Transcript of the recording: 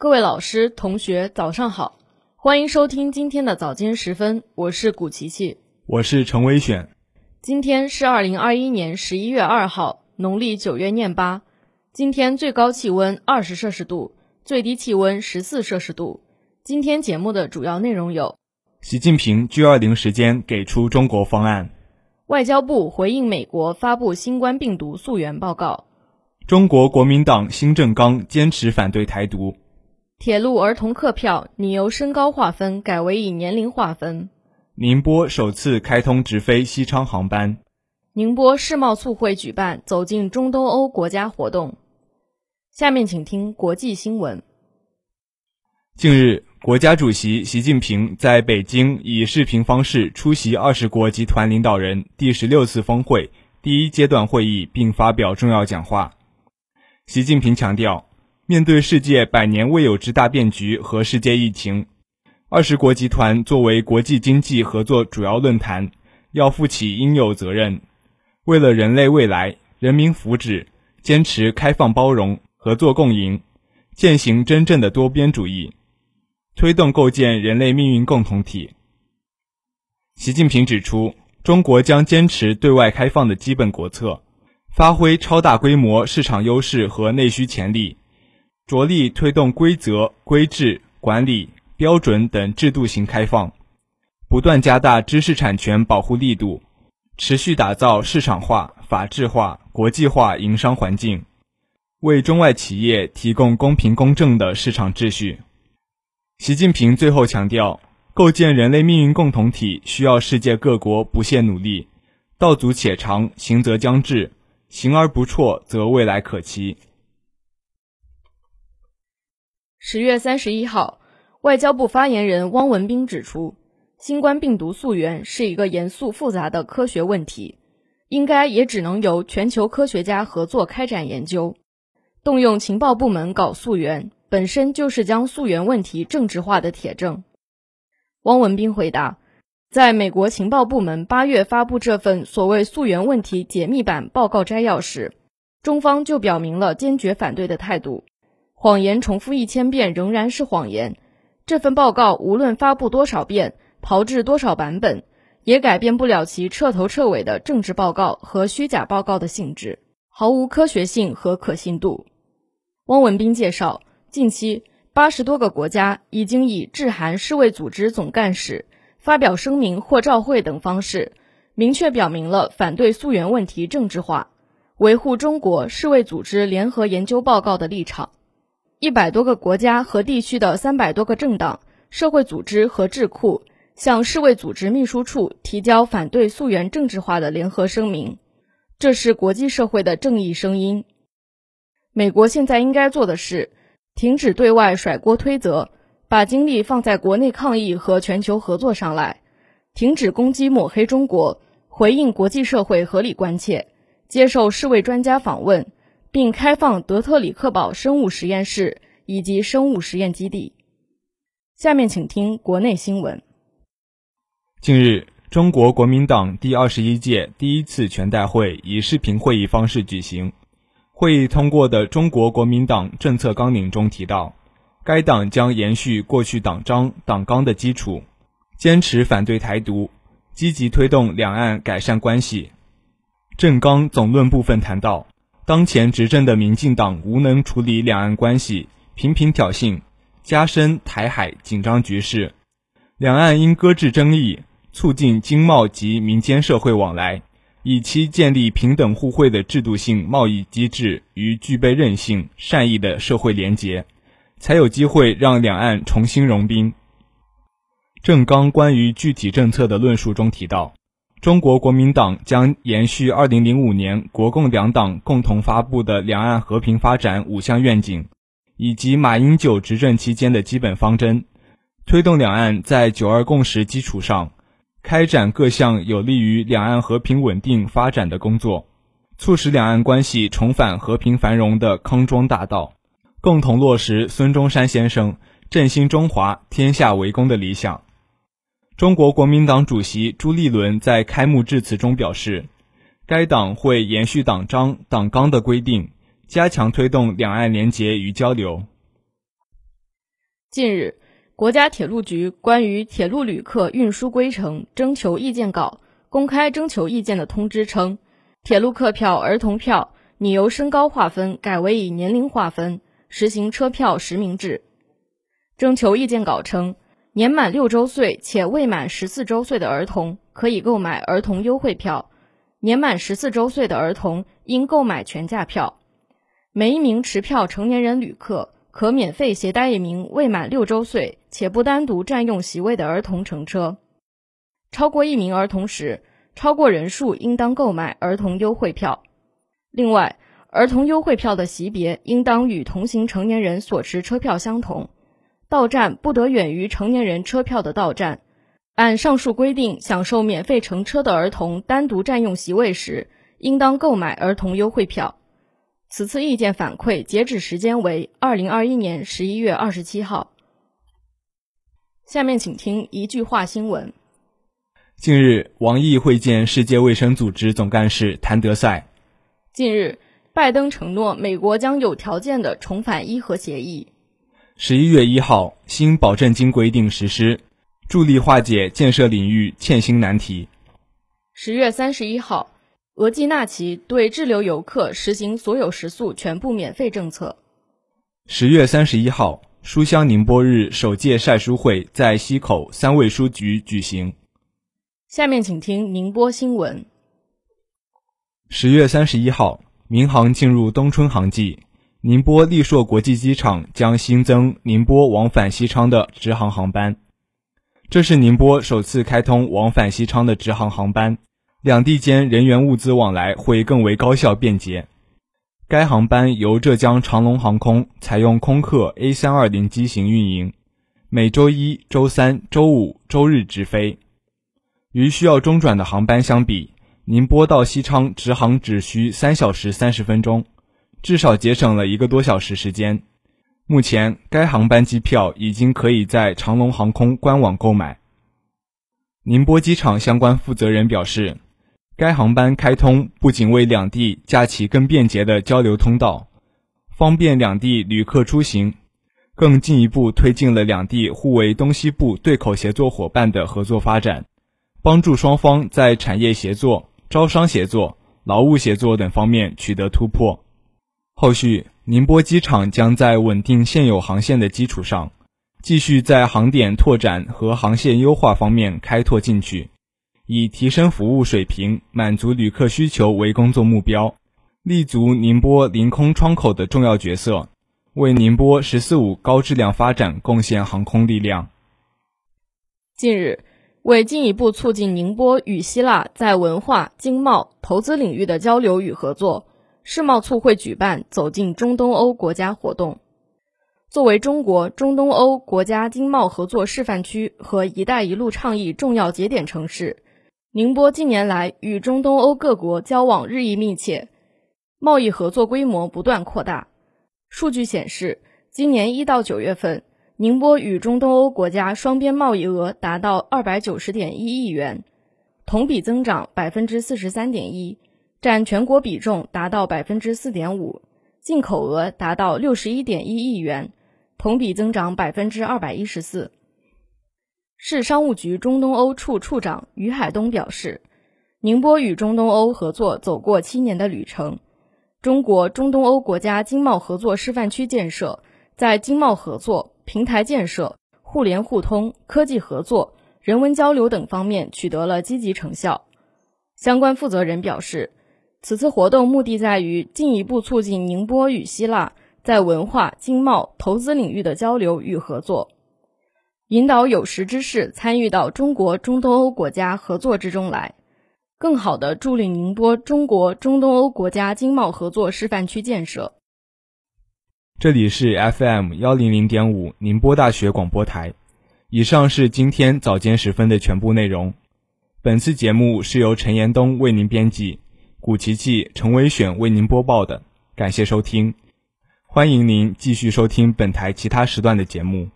各位老师、同学，早上好，欢迎收听今天的早间时分，我是古琪琪，我是陈伟选。今天是二零二一年十一月二号，农历九月廿八。今天最高气温二十摄氏度，最低气温十四摄氏度。今天节目的主要内容有：习近平 G 二零时间给出中国方案；外交部回应美国发布新冠病毒溯源报告；中国国民党新政纲坚持反对台独。铁路儿童客票拟由身高划分改为以年龄划分。宁波首次开通直飞西昌航班。宁波世贸促会举办走进中东欧国家活动。下面请听国际新闻。近日，国家主席习近平在北京以视频方式出席二十国集团领导人第十六次峰会第一阶段会议，并发表重要讲话。习近平强调。面对世界百年未有之大变局和世界疫情，二十国集团作为国际经济合作主要论坛，要负起应有责任，为了人类未来、人民福祉，坚持开放包容、合作共赢，践行真正的多边主义，推动构建人类命运共同体。习近平指出，中国将坚持对外开放的基本国策，发挥超大规模市场优势和内需潜力。着力推动规则、规制、管理、标准等制度型开放，不断加大知识产权保护力度，持续打造市场化、法治化、国际化营商环境，为中外企业提供公平公正的市场秩序。习近平最后强调，构建人类命运共同体需要世界各国不懈努力，道阻且长，行则将至，行而不辍，则未来可期。十月三十一号，外交部发言人汪文斌指出，新冠病毒溯源是一个严肃复杂的科学问题，应该也只能由全球科学家合作开展研究。动用情报部门搞溯源，本身就是将溯源问题政治化的铁证。汪文斌回答，在美国情报部门八月发布这份所谓溯源问题解密版报告摘要时，中方就表明了坚决反对的态度。谎言重复一千遍仍然是谎言。这份报告无论发布多少遍，炮制多少版本，也改变不了其彻头彻尾的政治报告和虚假报告的性质，毫无科学性和可信度。汪文斌介绍，近期八十多个国家已经以致函世卫组织总干事、发表声明或照会等方式，明确表明了反对溯源问题政治化，维护中国世卫组织联合研究报告的立场。一百多个国家和地区的三百多个政党、社会组织和智库向世卫组织秘书处提交反对溯源政治化的联合声明，这是国际社会的正义声音。美国现在应该做的是，停止对外甩锅推责，把精力放在国内抗疫和全球合作上来，停止攻击抹黑中国，回应国际社会合理关切，接受世卫专家访问。并开放德特里克堡生物实验室以及生物实验基地。下面请听国内新闻。近日，中国国民党第二十一届第一次全代会以视频会议方式举行。会议通过的中国国民党政策纲领中提到，该党将延续过去党章党纲的基础，坚持反对台独，积极推动两岸改善关系。政纲总论部分谈到。当前执政的民进党无能处理两岸关系，频频挑衅，加深台海紧张局势。两岸应搁置争议，促进经贸及民间社会往来，以期建立平等互惠的制度性贸易机制与具备韧性、善意的社会联结，才有机会让两岸重新融冰。郑刚关于具体政策的论述中提到。中国国民党将延续2005年国共两党共同发布的两岸和平发展五项愿景，以及马英九执政期间的基本方针，推动两岸在“九二共识”基础上，开展各项有利于两岸和平稳定发展的工作，促使两岸关系重返和平繁荣的康庄大道，共同落实孙中山先生“振兴中华，天下为公”的理想。中国国民党主席朱立伦在开幕致辞中表示，该党会延续党章党纲的规定，加强推动两岸联结与交流。近日，国家铁路局关于铁路旅客运输规程征求意见稿公开征求意见的通知称，铁路客票儿童票拟由身高划分改为以年龄划分，实行车票实名制。征求意见稿称，年满六周岁且未满十四周岁的儿童可以购买儿童优惠票，年满十四周岁的儿童应购买全价票。每一名持票成年人旅客。可免费携带一名未满六周岁且不单独占用席位的儿童乘车。超过一名儿童时，超过人数应当购买儿童优惠票。另外，儿童优惠票的席别应当与同行成年人所持车票相同，到站不得远于成年人车票的到站。按上述规定享受免费乘车的儿童单独占用席位时，应当购买儿童优惠票。此次意见反馈截止时间为二零二一年十一月二十七号。下面请听一句话新闻。近日，王毅会见世界卫生组织总干事谭德赛。近日，拜登承诺美国将有条件的重返伊核协议。十一月一号，新保证金规定实施，助力化解建设领域欠薪难题。十月三十一号。额济纳旗对滞留游客实行所有食宿全部免费政策。十月三十一号，书香宁波日首届晒书会在溪口三味书局举行。下面请听宁波新闻。十月三十一号，民航进入冬春航季，宁波丽硕国际机场将新增宁波往返西昌的直航航班，这是宁波首次开通往返西昌的直航航班。两地间人员物资往来会更为高效便捷。该航班由浙江长龙航空采用空客 A320 机型运营，每周一、周三、周五、周日直飞。与需要中转的航班相比，宁波到西昌直航只需三小时三十分钟，至少节省了一个多小时时间。目前，该航班机票已经可以在长龙航空官网购买。宁波机场相关负责人表示。该航班开通不仅为两地架起更便捷的交流通道，方便两地旅客出行，更进一步推进了两地互为东西部对口协作伙伴的合作发展，帮助双方在产业协作、招商协作、劳务协作等方面取得突破。后续，宁波机场将在稳定现有航线的基础上，继续在航点拓展和航线优化方面开拓进取。以提升服务水平、满足旅客需求为工作目标，立足宁波临空窗口的重要角色，为宁波“十四五”高质量发展贡献航空力量。近日，为进一步促进宁波与希腊在文化、经贸、投资领域的交流与合作，世贸促会举办“走进中东欧国家”活动。作为中国中东欧国家经贸合作示范区和“一带一路”倡议重要节点城市。宁波近年来与中东欧各国交往日益密切，贸易合作规模不断扩大。数据显示，今年一到九月份，宁波与中东欧国家双边贸易额达到二百九十点一亿元，同比增长百分之四十三点一，占全国比重达到百分之四点五；进口额达到六十一点一亿元，同比增长百分之二百一十四。市商务局中东欧处处长于海东表示，宁波与中东欧合作走过七年的旅程，中国中东欧国家经贸合作示范区建设在经贸合作、平台建设、互联互通、科技合作、人文交流等方面取得了积极成效。相关负责人表示，此次活动目的在于进一步促进宁波与希腊在文化、经贸、投资领域的交流与合作。引导有识之士参与到中国中东欧国家合作之中来，更好地助力宁波中国中东欧国家经贸合作示范区建设。这里是 FM 幺零零点五宁波大学广播台。以上是今天早间时分的全部内容。本次节目是由陈延东为您编辑，古奇迹、陈伟选为您播报的。感谢收听，欢迎您继续收听本台其他时段的节目。